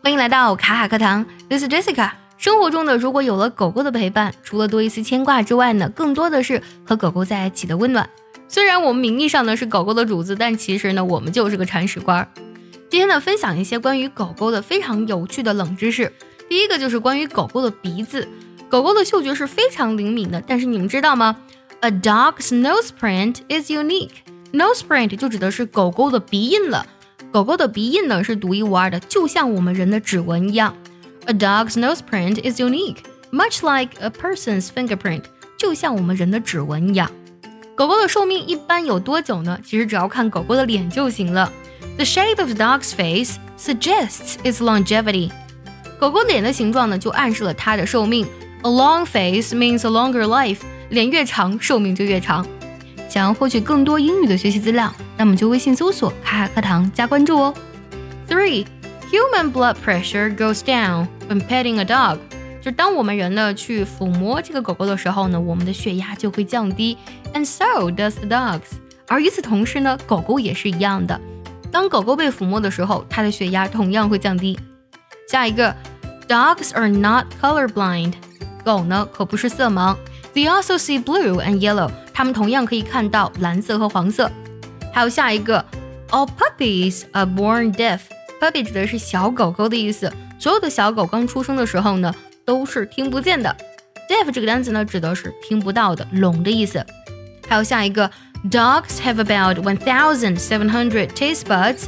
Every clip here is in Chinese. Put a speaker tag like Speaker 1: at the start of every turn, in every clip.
Speaker 1: 欢迎来到卡卡课堂，This is Jessica。生活中呢，如果有了狗狗的陪伴，除了多一丝牵挂之外呢，更多的是和狗狗在一起的温暖。虽然我们名义上呢是狗狗的主子，但其实呢，我们就是个铲屎官。今天呢，分享一些关于狗狗的非常有趣的冷知识。第一个就是关于狗狗的鼻子，狗狗的嗅觉是非常灵敏的。但是你们知道吗？A dog's nose print is unique. Nose print 就指的是狗狗的鼻印了。狗狗的鼻印呢是独一无二的，就像我们人的指纹一样。A dog's nose print is unique, much like a person's fingerprint，就像我们人的指纹一样。狗狗的寿命一般有多久呢？其实只要看狗狗的脸就行了。The shape of the dog's face suggests its longevity。狗狗脸的形状呢，就暗示了它的寿命。A long face means a longer life。脸越长，寿命就越长。想要获取更多英语的学习资料，那么就微信搜索“卡卡课堂”加关注哦。Three, human blood pressure goes down when petting a dog。就当我们人呢去抚摸这个狗狗的时候呢，我们的血压就会降低，and so does the dogs。而与此同时呢，狗狗也是一样的。当狗狗被抚摸的时候，它的血压同样会降低。下一个，Dogs are not colorblind。狗呢可不是色盲。They also see blue and yellow。 它们同样可以看到蓝色和黄色。还有下一个，All puppies are born deaf。Puppy 指的是小狗狗的意思。所有的小狗刚出生的时候呢，都是听不见的。Deaf 这个单词呢，指的是听不到的、聋的意思。还有下一个，Dogs have about one thousand seven hundred taste buds。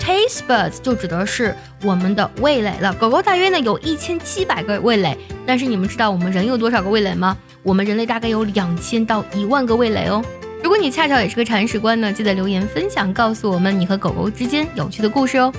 Speaker 1: Taste buds 就指的是我们的味蕾了。狗狗大约呢有一千七百个味蕾，但是你们知道我们人有多少个味蕾吗？我们人类大概有两千到一万个味蕾哦。如果你恰巧也是个铲屎官呢，记得留言分享，告诉我们你和狗狗之间有趣的故事哦。